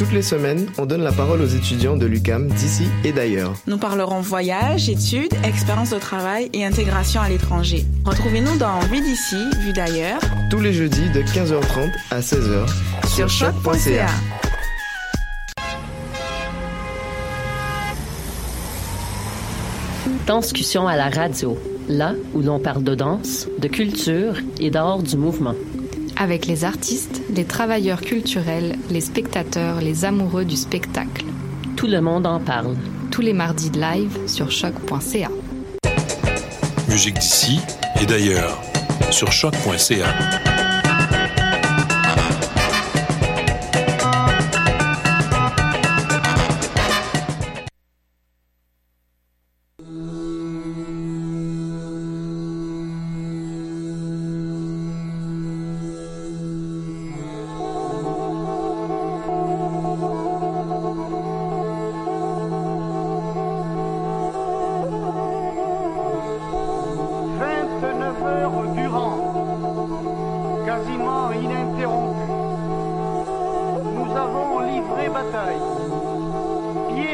Toutes les semaines, on donne la parole aux étudiants de l'UCAM d'ici et d'ailleurs. Nous parlerons voyage, études, expérience de travail et intégration à l'étranger. Retrouvez-nous dans Vue d'ici, Vue d'ailleurs. Tous les jeudis de 15h30 à 16h sur choc.ca. Danscussion à la radio, là où l'on parle de danse, de culture et d'art du mouvement avec les artistes, les travailleurs culturels, les spectateurs, les amoureux du spectacle. Tout le monde en parle. Tous les mardis de live sur choc.ca. Musique d'ici et d'ailleurs sur choc.ca.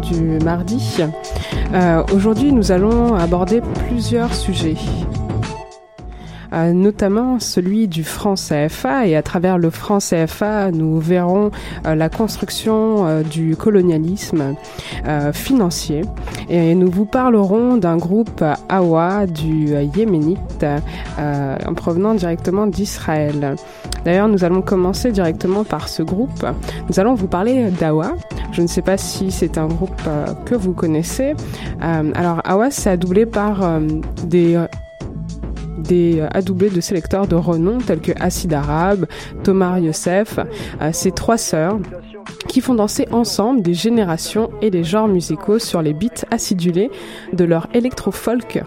du mardi. Euh, aujourd'hui, nous allons aborder plusieurs sujets. Euh, notamment celui du franc CFA et à travers le franc CFA nous verrons euh, la construction euh, du colonialisme financier et nous vous parlerons d'un groupe Awa du Yéménite en provenant directement d'Israël. D'ailleurs, nous allons commencer directement par ce groupe. Nous allons vous parler d'Awa. Je ne sais pas si c'est un groupe que vous connaissez. alors, Awa, c'est doublé par des des euh, adoublés de sélecteurs de renom tels que Acid Arabe, Tomar Youssef, euh, ces trois sœurs qui font danser ensemble des générations et des genres musicaux sur les beats acidulés de leur électro-folk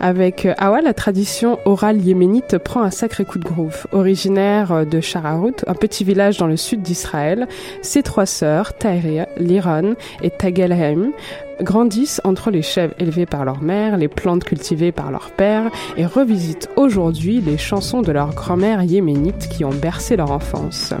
avec euh, Awa, la tradition orale yéménite prend un sacré coup de groove. Originaire de Shararout, un petit village dans le sud d'Israël, ses trois sœurs, Tahria, Liran et Tagelheim, grandissent entre les chèvres élevées par leur mère, les plantes cultivées par leur père et revisitent aujourd'hui les chansons de leur grand-mère yéménite qui ont bercé leur enfance.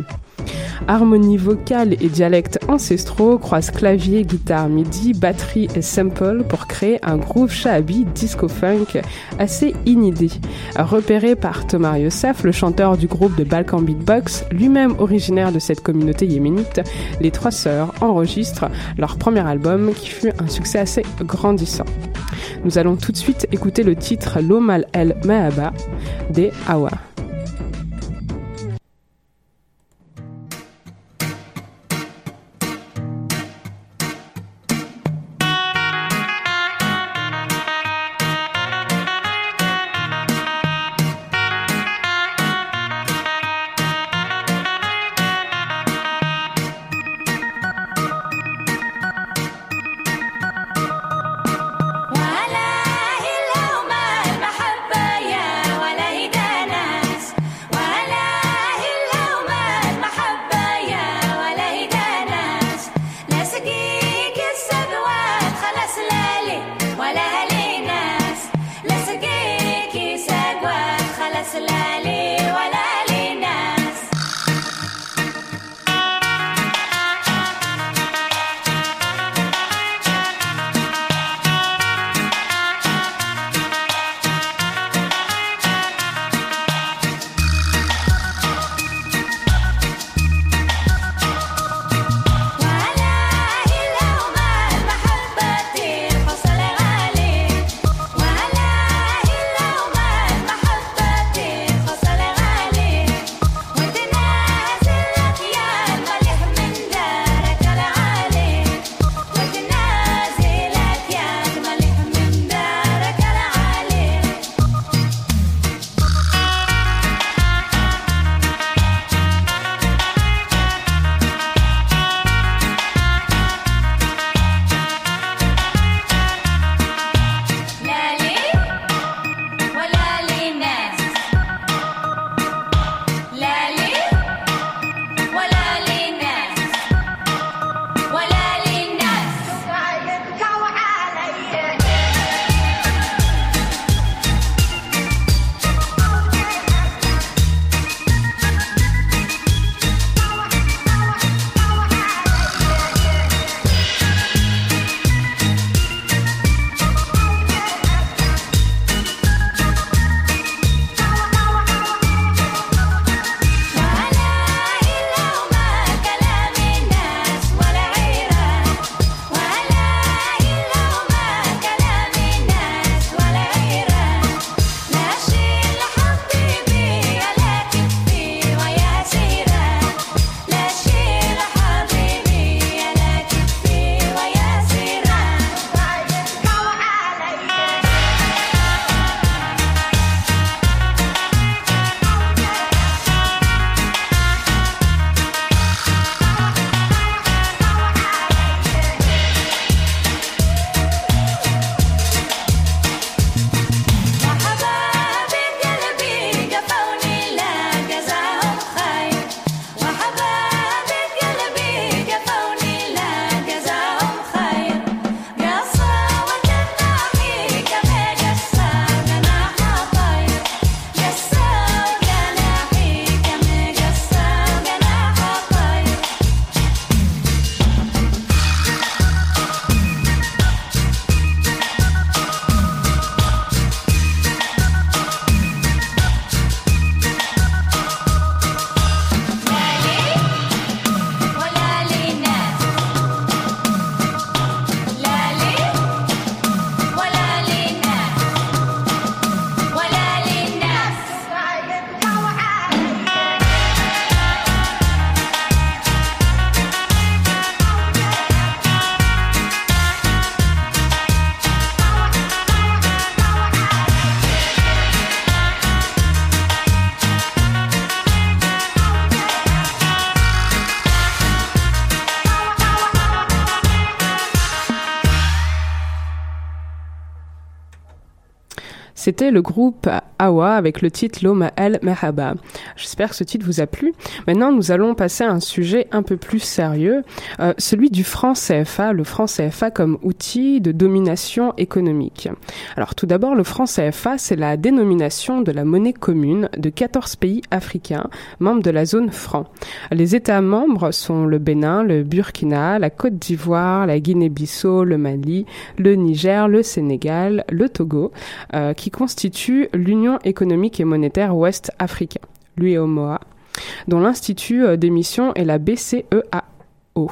Harmonie vocale et dialectes ancestraux croisent clavier, guitare MIDI, batterie et sample pour créer un groove shahabi disco-funk assez inédit. Repéré par Thomas Youssef, le chanteur du groupe de Balkan Beatbox, lui-même originaire de cette communauté yéménite, les trois sœurs enregistrent leur premier album qui fut un succès assez grandissant. Nous allons tout de suite écouter le titre L'Omal El Mahaba des Awa. Salali. Le groupe Awa avec le titre Loma El Merhaba. J'espère que ce titre vous a plu. Maintenant, nous allons passer à un sujet un peu plus sérieux, euh, celui du franc CFA, le franc CFA comme outil de domination économique. Alors tout d'abord, le franc CFA, c'est la dénomination de la monnaie commune de 14 pays africains membres de la zone franc. Les États membres sont le Bénin, le Burkina, la Côte d'Ivoire, la Guinée-Bissau, le Mali, le Niger, le Sénégal, le Togo, euh, qui constituent l'Union économique et monétaire ouest africain, l'UEMOA, dont l'institut euh, d'émission est la BCEAO.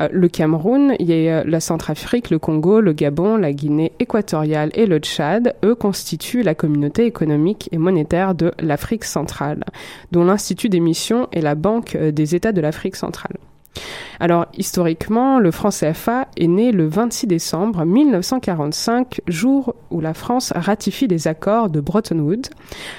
Euh, le Cameroun, a la Centrafrique, le Congo, le Gabon, la Guinée équatoriale et le Tchad, eux constituent la communauté économique et monétaire de l'Afrique centrale, dont l'Institut d'émission est la Banque des États de l'Afrique centrale. Alors, historiquement, le franc CFA est né le 26 décembre 1945, jour où la France ratifie les accords de Bretton Woods.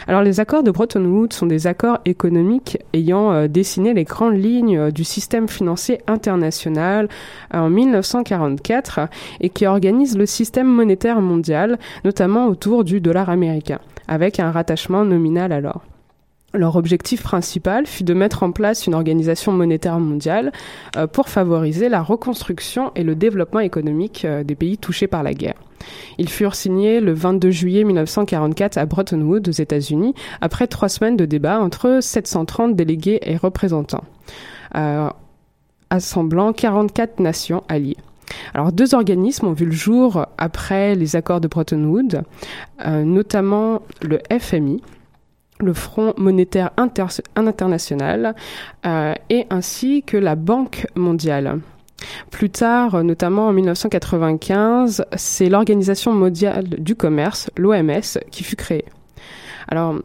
Alors, les accords de Bretton Woods sont des accords économiques ayant euh, dessiné les grandes lignes euh, du système financier international euh, en 1944 et qui organisent le système monétaire mondial, notamment autour du dollar américain, avec un rattachement nominal alors. Leur objectif principal fut de mettre en place une organisation monétaire mondiale euh, pour favoriser la reconstruction et le développement économique euh, des pays touchés par la guerre. Ils furent signés le 22 juillet 1944 à Bretton Woods aux États-Unis après trois semaines de débats entre 730 délégués et représentants, euh, assemblant 44 nations alliées. Alors deux organismes ont vu le jour après les accords de Bretton Woods, notamment le FMI, le Front monétaire international euh, et ainsi que la Banque mondiale. Plus tard, notamment en 1995, c'est l'Organisation mondiale du commerce, l'OMS, qui fut créée. Alors,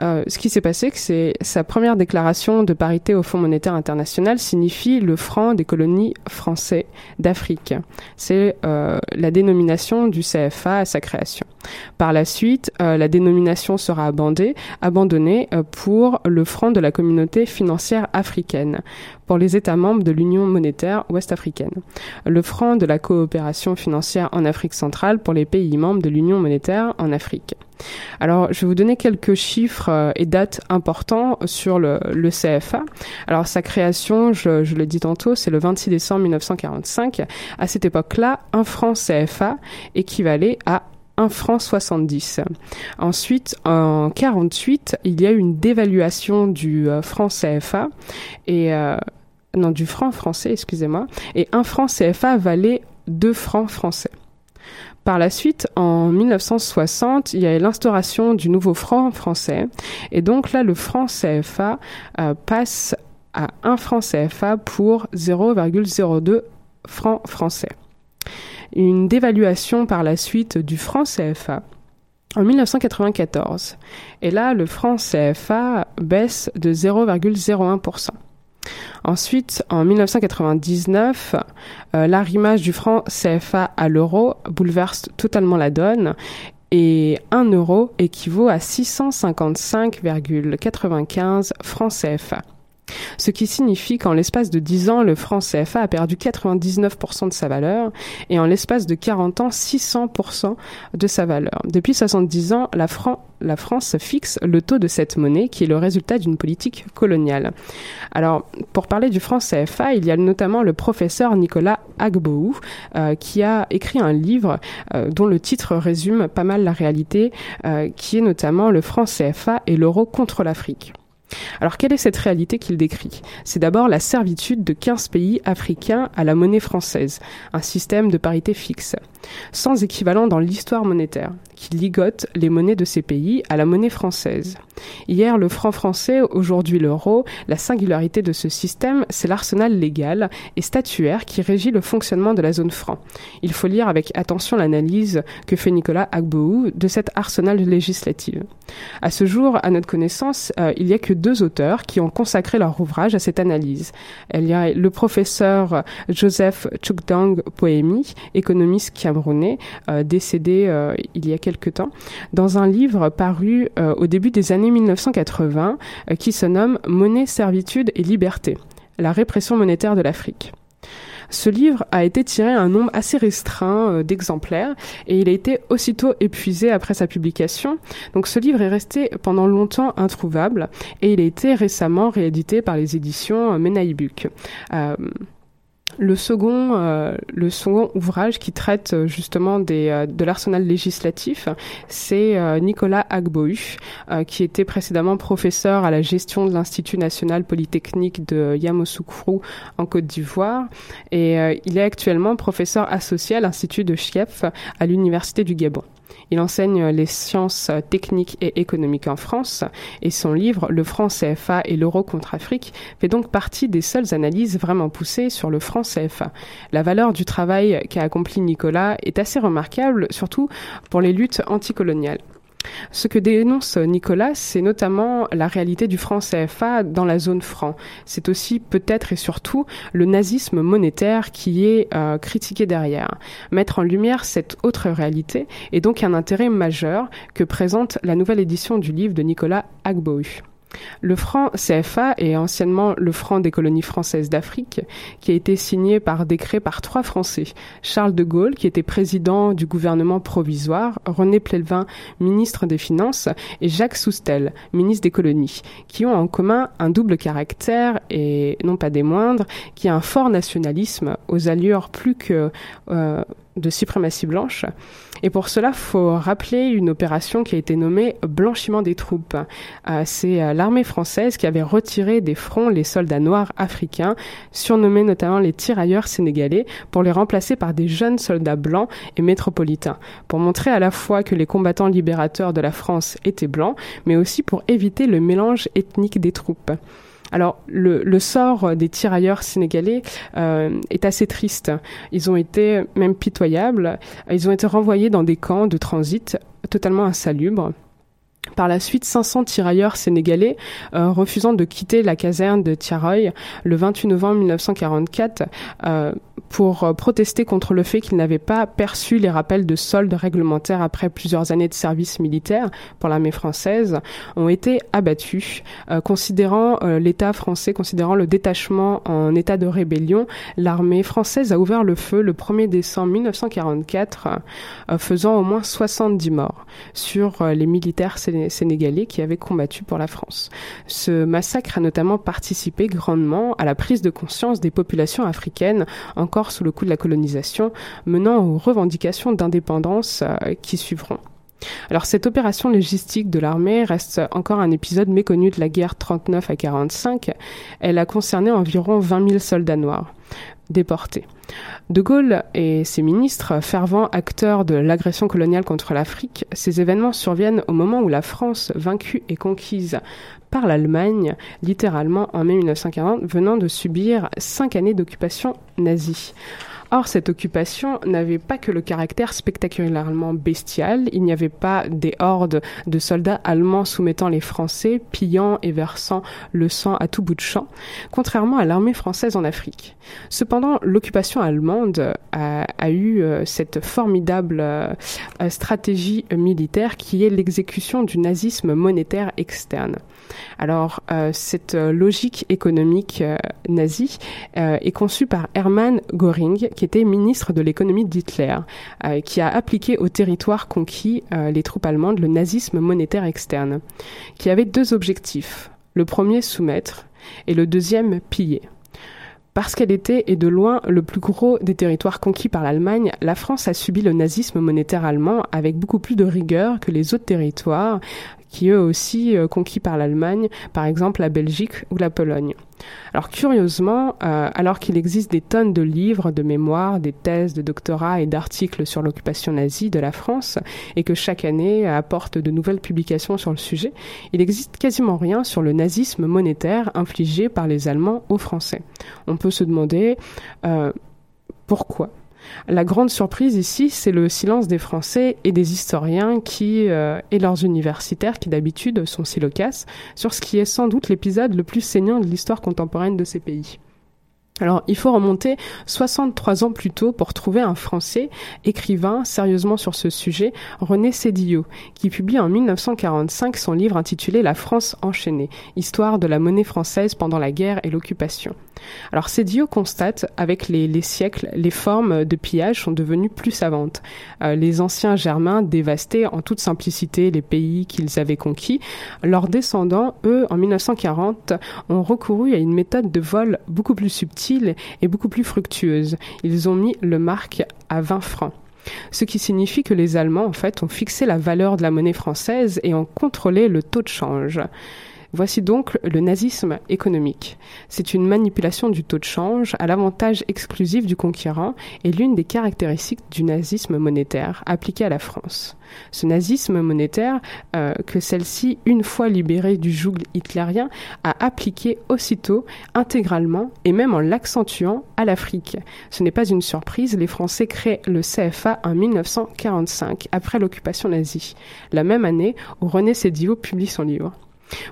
euh, ce qui s'est passé, c'est sa première déclaration de parité au Fonds monétaire international signifie le franc des colonies français d'Afrique. C'est euh, la dénomination du CFA à sa création. Par la suite, euh, la dénomination sera abandonnée, abandonnée pour le franc de la communauté financière africaine pour les États membres de l'Union monétaire ouest-africaine, le franc de la coopération financière en Afrique centrale pour les pays membres de l'Union monétaire en Afrique. Alors, je vais vous donner quelques chiffres euh, et dates importants sur le, CFA. Alors, sa création, je, je l'ai dit tantôt, c'est le 26 décembre 1945. À cette époque-là, un franc CFA équivalait à 1 franc 70. Ensuite, en 48, il y a eu une dévaluation du euh, franc CFA et euh, non du franc français, excusez-moi, et un franc CFA valait 2 francs français. Par la suite, en 1960, il y a l'instauration du nouveau franc français. Et donc là, le franc CFA euh, passe à 1 franc CFA pour 0,02 francs français. Une dévaluation par la suite du franc CFA en 1994. Et là, le franc CFA baisse de 0,01%. Ensuite, en 1999, euh, l'arrimage du franc CFA à l'euro bouleverse totalement la donne et 1 euro équivaut à 655,95 francs CFA ce qui signifie qu'en l'espace de 10 ans, le franc CFA a perdu 99% de sa valeur et en l'espace de 40 ans, 600% de sa valeur. Depuis 70 ans, la, France fixe le taux de cette monnaie qui est le résultat d'une politique coloniale. Alors, pour parler du franc CFA, il y a notamment le professeur Nicolas Agboou euh, qui a écrit un livre euh, dont le titre résume pas mal la réalité, euh, qui est notamment le franc CFA et l'euro contre l'Afrique. Alors quelle est cette réalité qu'il décrit? C'est d'abord la servitude de 15 pays africains à la monnaie française, un système de parité fixe, sans équivalent dans l'histoire monétaire, qui ligote les monnaies de ces pays à la monnaie française. Hier le franc français, aujourd'hui l'euro, la singularité de ce système, c'est l'arsenal légal et statuaire qui régit le fonctionnement de la zone franc. Il faut lire avec attention l'analyse que fait Nicolas Agboou de cet arsenal législatif. À ce jour, à notre connaissance, euh, il n'y a que deux auteurs qui ont consacré leur ouvrage à cette analyse. Il y a le professeur Joseph Chukdang Poemi, économiste camerounais, euh, décédé euh, il y a quelque temps, dans un livre paru au début des années 1980 qui se nomme Monnaie, servitude et liberté, la répression monétaire de l'Afrique. Ce livre a été tiré un nombre assez restreint d'exemplaires et il a été aussitôt épuisé après sa publication. Donc ce livre est resté pendant longtemps introuvable et il a été récemment réédité par les éditions Menaïbuk. Euh, le second, euh, le second ouvrage qui traite euh, justement euh, de l'arsenal législatif, c'est Nicolas Agbohu, qui était précédemment professeur à la gestion de l'Institut national polytechnique de Yamoussoukro en Côte d'Ivoire, et il est actuellement professeur associé à l'Institut de Chief à l'Université du Gabon. Il enseigne les sciences techniques et économiques en France et son livre Le franc CFA et l'euro contre Afrique fait donc partie des seules analyses vraiment poussées sur le franc CFA. La valeur du travail qu'a accompli Nicolas est assez remarquable, surtout pour les luttes anticoloniales. Ce que dénonce Nicolas, c'est notamment la réalité du franc CFA dans la zone franc. C'est aussi peut-être et surtout le nazisme monétaire qui est euh, critiqué derrière. Mettre en lumière cette autre réalité est donc un intérêt majeur que présente la nouvelle édition du livre de Nicolas Agbohu. Le franc CFA est anciennement le franc des colonies françaises d'Afrique, qui a été signé par décret par trois Français. Charles de Gaulle, qui était président du gouvernement provisoire, René Plélevin, ministre des Finances, et Jacques Soustel, ministre des colonies, qui ont en commun un double caractère, et non pas des moindres, qui a un fort nationalisme aux allures plus que euh, de suprématie blanche. Et pour cela, faut rappeler une opération qui a été nommée blanchiment des troupes. Euh, c'est euh, l'armée française qui avait retiré des fronts les soldats noirs africains, surnommés notamment les tirailleurs sénégalais, pour les remplacer par des jeunes soldats blancs et métropolitains, pour montrer à la fois que les combattants libérateurs de la France étaient blancs, mais aussi pour éviter le mélange ethnique des troupes. Alors le, le, sort des tirailleurs sénégalais euh, est assez triste. Ils ont été même pitoyables. Ils ont été renvoyés dans des camps de transit totalement insalubres. Par la suite, 500 tirailleurs sénégalais, euh, refusant de quitter la caserne de Tiaroy le 28 novembre 1944 euh, pour euh, protester contre le fait qu'ils n'avaient pas perçu les rappels de soldes réglementaires après plusieurs années de service militaire pour l'armée française, ont été abattus. considérant l'État français, considérant le détachement en état de rébellion, l'armée française a ouvert le feu le 1er décembre 1944, faisant au moins 70 morts sur les militaires sénégalais sénégalais qui avaient combattu pour la France. Ce massacre a notamment participé grandement à la prise de conscience des populations africaines encore sous le coup de la colonisation, menant aux revendications d'indépendance euh, qui suivront. Alors cette opération logistique de l'armée reste encore un épisode méconnu de la guerre 39 à 45. Elle a concerné environ 20 000 soldats noirs déportés. De Gaulle et ses ministres, fervents acteurs de l'agression coloniale contre l'Afrique, ces événements surviennent au moment où la France, vaincue et conquise par l'Allemagne, littéralement en mai 1940, venant de subir cinq années d'occupation nazie. Or, cette occupation n'avait pas que le caractère spectaculairement bestial, il n'y avait pas des hordes de soldats allemands soumettant les Français, pillant et versant le sang à tout bout de champ, contrairement à l'armée française en Afrique. Cependant, l'occupation allemande a, eu euh, cette formidable euh, stratégie militaire qui est l'exécution du nazisme monétaire externe. Alors, euh, cette logique économique nazie est conçue par Hermann Göring, qui était ministre de l'économie d'Hitler, euh, qui a appliqué au territoire conquis euh, les troupes allemandes le nazisme monétaire externe, qui avait deux objectifs. Le premier, soumettre, et le deuxième, piller. Parce qu'elle était et de loin le plus gros des territoires conquis par l'Allemagne, la France a subi le nazisme monétaire allemand avec beaucoup plus de rigueur que les autres territoires qui eux aussi euh, conquis par l'Allemagne, par exemple la Belgique ou la Pologne. Alors curieusement, euh, alors qu'il existe des tonnes de livres, de mémoires, des thèses, de doctorats et d'articles sur l'occupation nazie de la France, et que chaque année apporte de nouvelles publications sur le sujet, il n'existe quasiment rien sur le nazisme monétaire infligé par les Allemands aux Français. On peut se demander euh, pourquoi la grande surprise ici, c'est le silence des Français et des historiens qui, euh, et leurs universitaires qui d'habitude sont si loquaces, sur ce qui est sans doute l'épisode le plus saignant de l'histoire contemporaine de ces pays. Alors, il faut remonter 63 ans plus tôt pour trouver un Français, écrivain sérieusement sur ce sujet, René Sédillot, qui publie en 1945 son livre intitulé La France enchaînée, histoire de la monnaie française pendant la guerre et l'occupation. Alors Cédio constate avec les, siècles, les formes de pillage sont devenues plus savantes. Euh, les anciens Germains dévastaient en toute simplicité les pays qu'ils avaient conquis. Leurs descendants, eux, en 1940, ont recouru à une méthode de vol beaucoup plus subtile et beaucoup plus fructueuse. Ils ont mis le marque à 20 francs. Ce qui signifie que les Allemands, en fait, ont fixé la valeur de la monnaie française et ont contrôlé le taux de change. Voici donc le nazisme économique. C'est une manipulation du taux de change à l'avantage exclusif du conquérant et l'une des caractéristiques du nazisme monétaire appliqué à la France. Ce nazisme monétaire euh, que celle-ci, une fois libérée du joug hitlérien, a appliqué aussitôt, intégralement et même en l'accentuant à l'Afrique. Ce n'est pas une surprise, les Français créent le CFA en 1945, après l'occupation nazie, la même année où René Sédio publie son livre.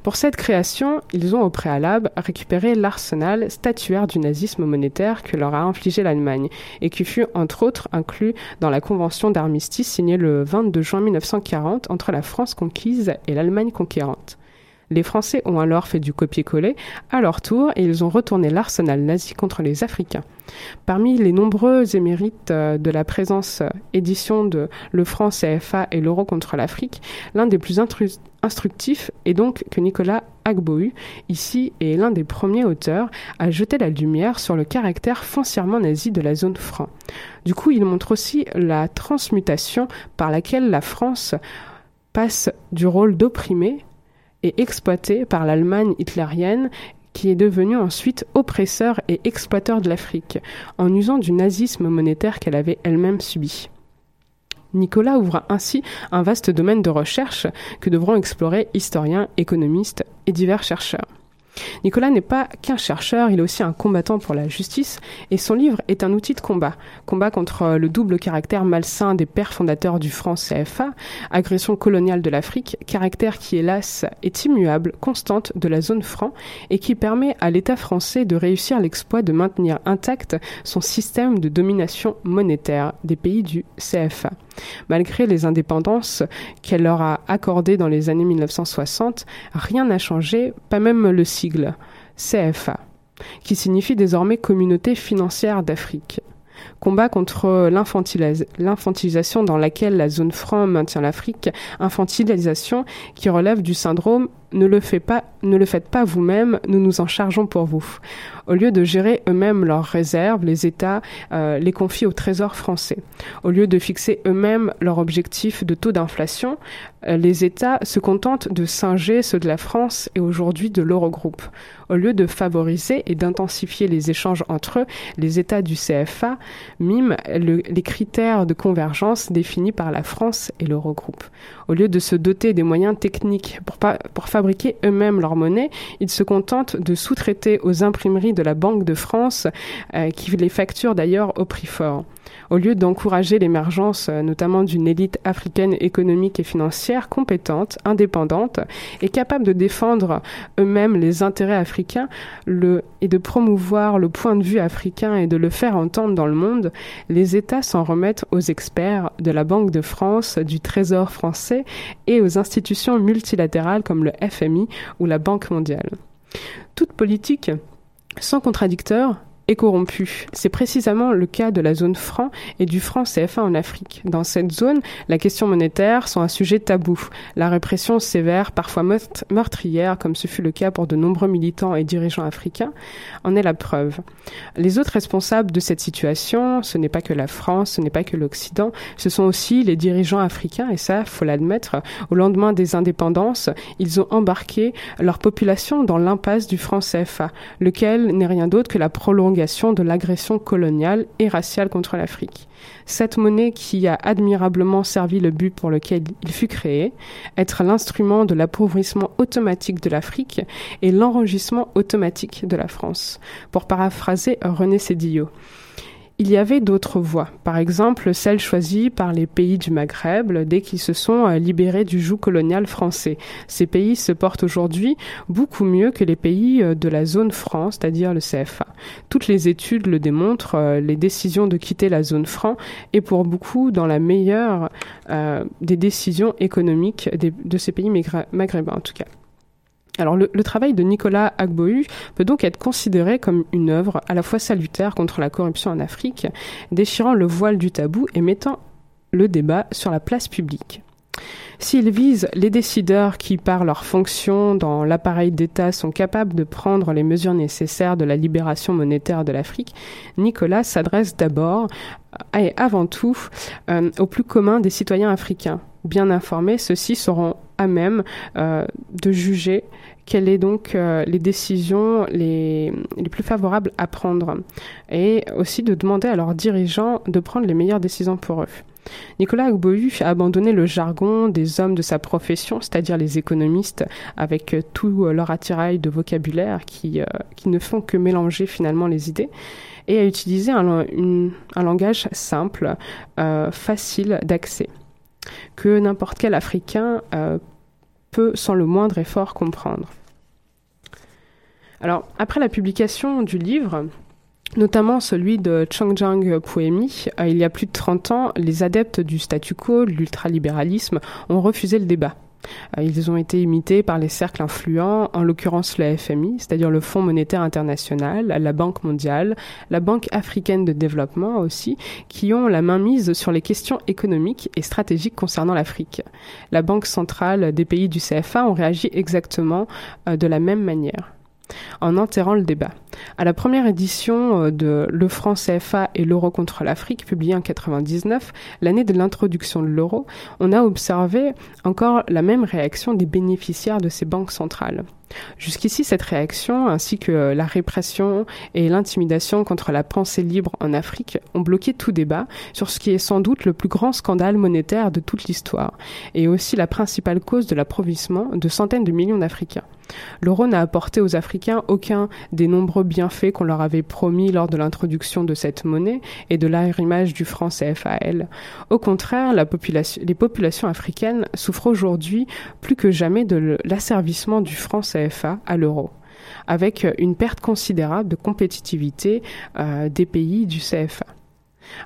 Pour cette création, ils ont au préalable récupéré l'arsenal statuaire du nazisme monétaire que leur a infligé l'Allemagne et qui fut entre autres inclus dans la convention d'armistice signée le 22 juin 1940 entre la France conquise et l'Allemagne conquérante. Les Français ont alors fait du copier-coller à leur tour et ils ont retourné l'arsenal nazi contre les Africains. Parmi les nombreux émérites euh, de la présence euh, édition de Le franc CFA et l'euro contre l'Afrique, l'un des plus instructifs est donc que Nicolas Agbohu, ici, est l'un des premiers auteurs à jeter la lumière sur le caractère foncièrement nazi de la zone franc. Du coup, il montre aussi la transmutation par laquelle la France passe du rôle d'opprimé et exploité par l'Allemagne hitlérienne qui est devenue ensuite oppresseur et exploiteur de l'Afrique, en usant du nazisme monétaire qu'elle avait elle-même subi. Nicolas ouvre ainsi un vaste domaine de recherche que devront explorer historiens, économistes et divers chercheurs. Nicolas n'est pas qu'un chercheur, il est aussi un combattant pour la justice, et son livre est un outil de combat. Combat contre le double caractère malsain des pères fondateurs du franc CFA, agression coloniale de l'Afrique, caractère qui hélas est immuable, constante de la zone franc, et qui permet à l'État français de réussir l'exploit de maintenir intact son système de domination monétaire des pays du CFA. Malgré les indépendances qu'elle leur a accordées dans les années 1960, rien n'a changé, pas même le CFA, qui signifie désormais Communauté financière d'Afrique. Combat contre l'infantilisation dans laquelle la zone franc maintient l'Afrique, infantilisation qui relève du syndrome ne le, fait pas, ne le faites pas vous-même, nous nous en chargeons pour vous. Au lieu de gérer eux-mêmes leurs réserves, les États euh, les confient au Trésor français. Au lieu de fixer eux-mêmes leur objectif de taux d'inflation, euh, les États se contentent de singer ceux de la France et aujourd'hui de l'Eurogroupe. Au lieu de favoriser et d'intensifier les échanges entre eux, les États du CFA miment les critères de convergence définis par la France et l'Eurogroupe. Au lieu de se doter des moyens techniques pour, fabriquer eux-mêmes leur monnaie, ils se contentent de sous-traiter aux imprimeries de la Banque de France, euh, qui les facturent d'ailleurs au prix fort. Au lieu d'encourager l'émergence euh, notamment d'une élite africaine économique et financière compétente, indépendante et capable de défendre eux-mêmes les intérêts africains et de promouvoir le point de vue africain et de le faire entendre dans le monde, les États s'en remettent aux experts de la Banque de France, du Trésor français et aux institutions multilatérales comme le FMI ou la Banque mondiale. Toute politique sans contradicteur corrompu. C'est précisément le cas de la zone franc et du franc CFA en Afrique. Dans cette zone, la question monétaire sont un sujet tabou. La répression sévère, parfois meurtrière, comme ce fut le cas pour de nombreux militants et dirigeants africains, en est la preuve. Les autres responsables de cette situation, ce n'est pas que la France, ce n'est pas que l'Occident, ce sont aussi les dirigeants africains, et ça, faut l'admettre, au lendemain des indépendances, ils ont embarqué leur population dans l'impasse du franc CFA, lequel n'est rien d'autre que la prolongation de l'agression coloniale et raciale contre l'Afrique. Cette monnaie qui a admirablement servi le but pour lequel il fut créé, être l'instrument de l'appauvrissement automatique de l'Afrique et l'enregistrement automatique de la France. Pour paraphraser René Cédillo. Il y avait d'autres voies, par exemple celle choisie par les pays du Maghreb dès qu'ils se sont euh, libérés du joug colonial français. Ces pays se portent aujourd'hui beaucoup mieux que les pays euh, de la zone franc, c'est-à-dire le CFA. Toutes les études le démontrent, euh, les décisions de quitter la zone franc est pour beaucoup dans la meilleure des décisions économiques de ces pays maghrébins en tout cas. Le, travail de Nicolas Agbohu peut donc être considéré comme une œuvre à la fois salutaire contre la corruption en Afrique, déchirant le voile du tabou et mettant le débat sur la place publique. S'il vise les décideurs qui, par leur fonction dans l'appareil d'État, sont capables de prendre les mesures nécessaires de la libération monétaire de l'Afrique, Nicolas s'adresse d'abord et avant tout euh, au plus commun des citoyens africains. Bien informés, ceux-ci seront à même euh, de juger quelles sont donc euh, les décisions les, plus favorables à prendre et aussi de demander à leurs dirigeants de prendre les meilleures décisions pour eux. Nicolas Agbohu a abandonné le jargon des hommes de sa profession, c'est-à-dire les économistes, avec tout leur attirail de vocabulaire qui, ne font que mélanger finalement les idées, et a utilisé un, langage simple, euh, facile d'accès, que n'importe quel Africain euh, peut sans le moindre effort comprendre. Alors, après la publication du livre, notamment celui de Changjiang Poemi, euh, il y a plus de 30 ans, les adeptes du statu quo, l'ultralibéralisme, ont refusé le débat. Euh, ils ont été imités par les cercles influents, en l'occurrence le FMI, c'est-à-dire le Fonds monétaire international, la Banque mondiale, la Banque africaine de développement aussi, qui ont la main mise sur les questions économiques et stratégiques concernant l'Afrique. La Banque centrale des pays du CFA ont réagi exactement euh, de la même manière en enterrant le débat. À la première édition euh, de Le franc CFA et l'euro contre l'Afrique, publiée en 99, l'année de l'introduction de l'euro, on a observé encore la même réaction des bénéficiaires de ces banques centrales. Jusqu'ici, cette réaction, ainsi que la répression et l'intimidation contre la pensée libre en Afrique, ont bloqué tout débat sur ce qui est sans doute le plus grand scandale monétaire de toute l'histoire, et aussi la principale cause de l'approvissement de centaines de millions d'Africains. L'euro n'a apporté aux Africains aucun des nombreux bienfaits qu'on leur avait promis lors de l'introduction de cette monnaie et de l'arrimage du franc CFAL. Au contraire, les populations africaines souffrent aujourd'hui plus que jamais de l'asservissement du franc À l'euro avec une perte considérable de compétitivité euh, des pays du CFA.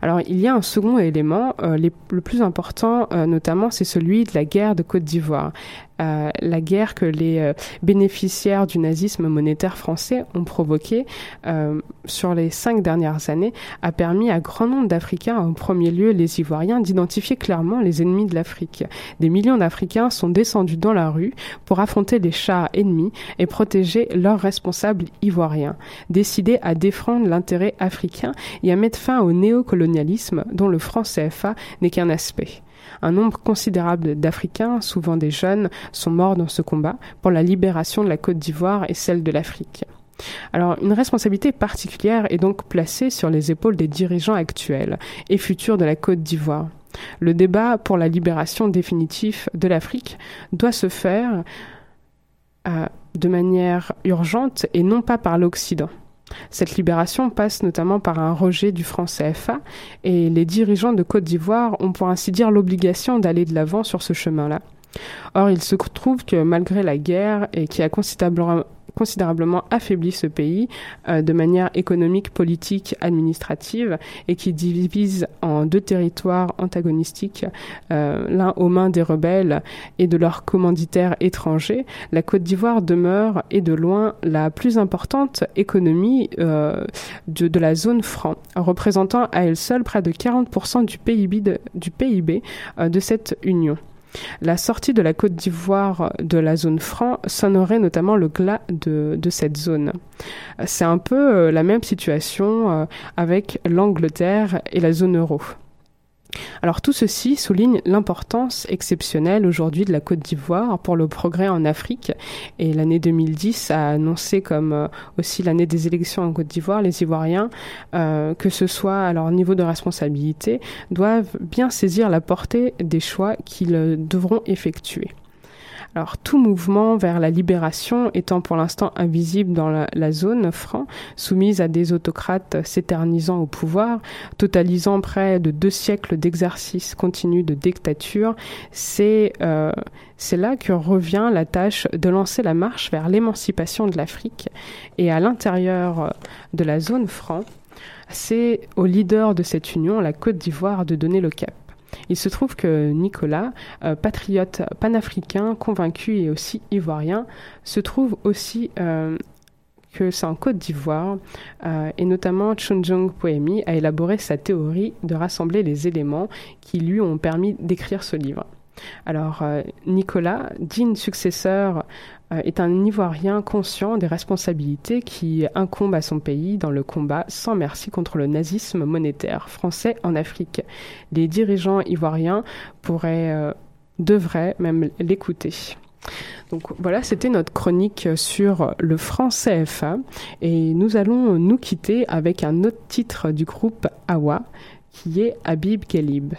Alors il y a un second élément, euh, le plus important euh, notamment, c'est celui de la guerre de Côte d'Ivoire. Euh, la guerre que les euh, bénéficiaires du nazisme monétaire français ont provoquée euh, sur les cinq dernières années a permis à grand nombre d'Africains, en premier lieu les Ivoiriens, d'identifier clairement les ennemis de l'Afrique. Des millions d'Africains sont descendus dans la rue pour affronter les chars ennemis et protéger leurs responsables ivoiriens, décidés à défendre l'intérêt africain et à mettre fin au néocolonialisme dont le franc CFA n'est qu'un aspect. Un nombre considérable d'Africains, souvent des jeunes, sont morts dans ce combat pour la libération de la Côte d'Ivoire et celle de l'Afrique. Alors, une responsabilité particulière est donc placée sur les épaules des dirigeants actuels et futurs de la Côte d'Ivoire. Le débat pour la libération définitive de l'Afrique doit se faire euh, de manière urgente et non pas par l'Occident. Cette libération passe notamment par un rejet du franc CFA et les dirigeants de Côte d'Ivoire ont pour ainsi dire l'obligation d'aller de l'avant sur ce chemin-là. Or, il se trouve que malgré la guerre et qui a considérablement considérablement affaibli ce pays euh, de manière économique, politique, administrative et qui divise en deux territoires antagonistiques, euh, l'un aux mains des rebelles et de leurs commanditaires étrangers. La Côte d'Ivoire demeure et de loin la plus importante économie euh, de, la zone franc, représentant à elle seule près de 40% du PIB du PIB de cette union. La sortie de la Côte d'Ivoire de la zone franc sonnerait notamment le glas de, de cette zone. C'est un peu euh, la même situation euh, avec l'Angleterre et la zone euro. Alors tout ceci souligne l'importance exceptionnelle aujourd'hui de la Côte d'Ivoire pour le progrès en Afrique et l'année 2010 a annoncé comme euh, aussi l'année des élections en Côte d'Ivoire, les Ivoiriens, euh, que ce soit à leur niveau de responsabilité, doivent bien saisir la portée des choix qu'ils devront effectuer. Alors tout mouvement vers la libération étant pour l'instant invisible dans la, zone franc, soumise à des autocrates s'éternisant au pouvoir, totalisant près de deux siècles d'exercice continu de dictature, c'est euh, c'est là que revient la tâche de lancer la marche vers l'émancipation de l'Afrique et à l'intérieur de la zone franc, c'est au leader de cette union, la Côte d'Ivoire, de donner le cap. Il se trouve que Nicolas, euh, patriote panafricain, convaincu et aussi ivoirien, se trouve aussi euh, que c'est en Côte d'Ivoire, euh, et notamment Chunjung Poemi a élaboré sa théorie de rassembler les éléments qui lui ont permis d'écrire ce livre. Alors, euh, Nicolas, digne successeur, euh, est un Ivoirien conscient des responsabilités qui incombent à son pays dans le combat sans merci contre le nazisme monétaire français en Afrique. Les dirigeants ivoiriens pourraient, devraient même l'écouter. Donc voilà, c'était notre chronique sur le franc CFA et nous allons nous quitter avec un autre titre du groupe Awa qui est Habib Kelib.